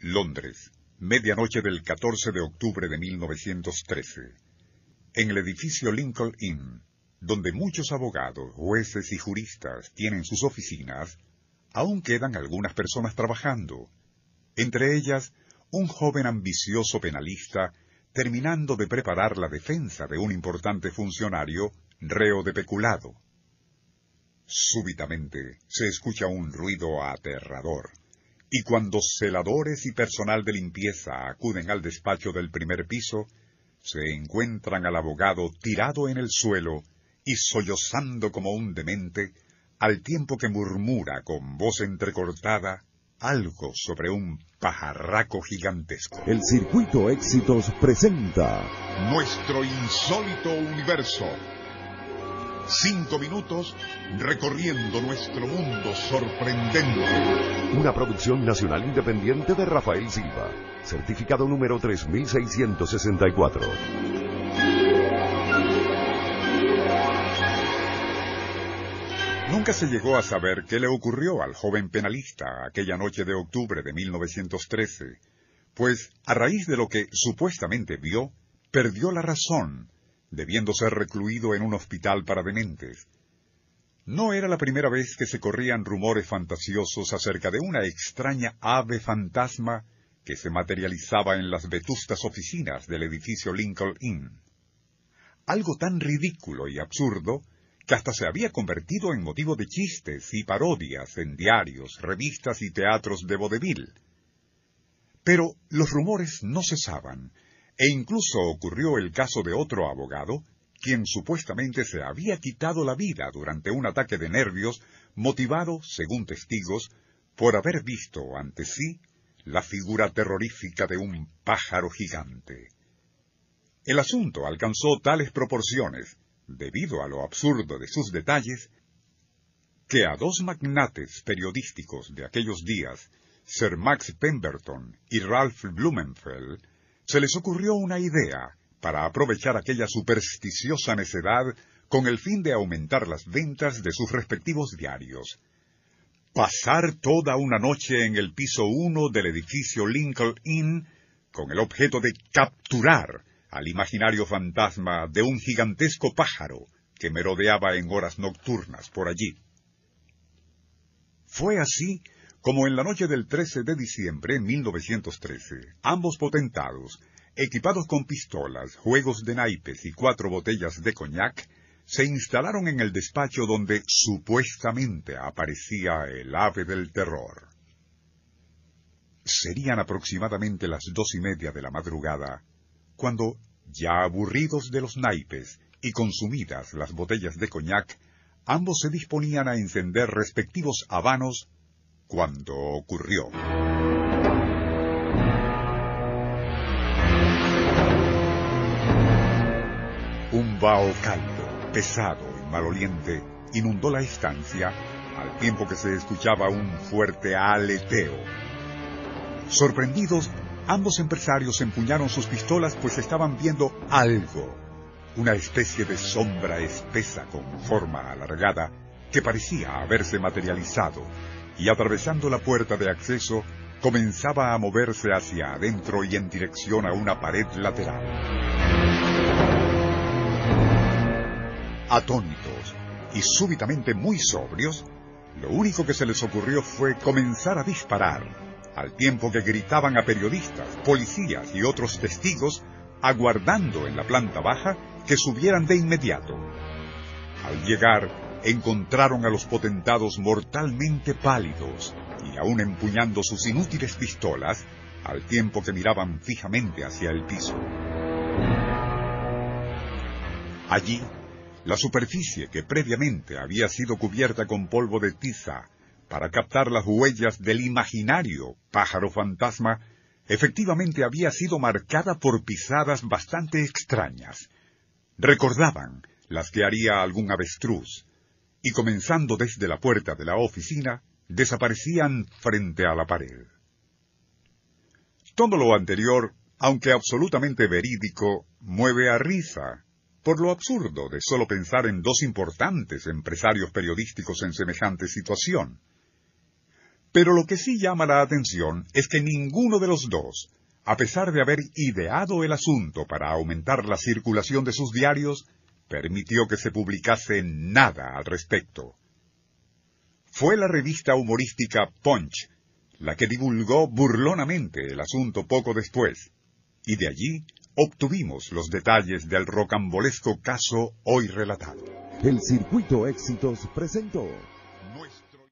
Londres, medianoche del 14 de octubre de 1913. En el edificio Lincoln Inn, donde muchos abogados, jueces y juristas tienen sus oficinas, aún quedan algunas personas trabajando, entre ellas un joven ambicioso penalista terminando de preparar la defensa de un importante funcionario reo de peculado. Súbitamente se escucha un ruido aterrador, y cuando celadores y personal de limpieza acuden al despacho del primer piso, se encuentran al abogado tirado en el suelo y sollozando como un demente, al tiempo que murmura con voz entrecortada algo sobre un pajarraco gigantesco. El Circuito Éxitos presenta Nuestro insólito universo. Cinco minutos recorriendo nuestro mundo sorprendente. Una producción nacional independiente de Rafael Silva. Certificado número 3664. Nunca se llegó a saber qué le ocurrió al joven penalista aquella noche de octubre de 1913, pues a raíz de lo que supuestamente vio, perdió la razón, debiendo ser recluido en un hospital para dementes. No era la primera vez que se corrían rumores fantasiosos acerca de una extraña ave fantasma que se materializaba en las vetustas oficinas del edificio Lincoln Inn. Algo tan ridículo y absurdo que hasta se había convertido en motivo de chistes y parodias en diarios, revistas y teatros de vodevil. Pero los rumores no cesaban, e incluso ocurrió el caso de otro abogado, quien supuestamente se había quitado la vida durante un ataque de nervios motivado, según testigos, por haber visto ante sí la figura terrorífica de un pájaro gigante. El asunto alcanzó tales proporciones debido a lo absurdo de sus detalles, que a dos magnates periodísticos de aquellos días, Sir Max Pemberton y Ralph Blumenfeld, se les ocurrió una idea para aprovechar aquella supersticiosa necedad con el fin de aumentar las ventas de sus respectivos diarios. Pasar toda una noche en el piso uno del edificio Lincoln Inn con el objeto de capturar al imaginario fantasma de un gigantesco pájaro que merodeaba en horas nocturnas por allí. Fue así como en la noche del 13 de diciembre de 1913, ambos potentados, equipados con pistolas, juegos de naipes y cuatro botellas de coñac, se instalaron en el despacho donde supuestamente aparecía el ave del terror. Serían aproximadamente las dos y media de la madrugada cuando, ya aburridos de los naipes y consumidas las botellas de coñac, ambos se disponían a encender respectivos habanos cuando ocurrió. Un vaho cálido, pesado y maloliente inundó la estancia al tiempo que se escuchaba un fuerte aleteo. Sorprendidos, Ambos empresarios empuñaron sus pistolas pues estaban viendo algo, una especie de sombra espesa con forma alargada que parecía haberse materializado y atravesando la puerta de acceso comenzaba a moverse hacia adentro y en dirección a una pared lateral. Atónitos y súbitamente muy sobrios, lo único que se les ocurrió fue comenzar a disparar al tiempo que gritaban a periodistas, policías y otros testigos, aguardando en la planta baja que subieran de inmediato. Al llegar, encontraron a los potentados mortalmente pálidos y aún empuñando sus inútiles pistolas, al tiempo que miraban fijamente hacia el piso. Allí, la superficie que previamente había sido cubierta con polvo de tiza para captar las huellas del imaginario pájaro fantasma, efectivamente había sido marcada por pisadas bastante extrañas. Recordaban las que haría algún avestruz, y comenzando desde la puerta de la oficina, desaparecían frente a la pared. Todo lo anterior, aunque absolutamente verídico, mueve a risa, por lo absurdo de solo pensar en dos importantes empresarios periodísticos en semejante situación. Pero lo que sí llama la atención es que ninguno de los dos, a pesar de haber ideado el asunto para aumentar la circulación de sus diarios, permitió que se publicase nada al respecto. Fue la revista humorística Punch la que divulgó burlonamente el asunto poco después, y de allí obtuvimos los detalles del rocambolesco caso hoy relatado. El Circuito Éxitos presentó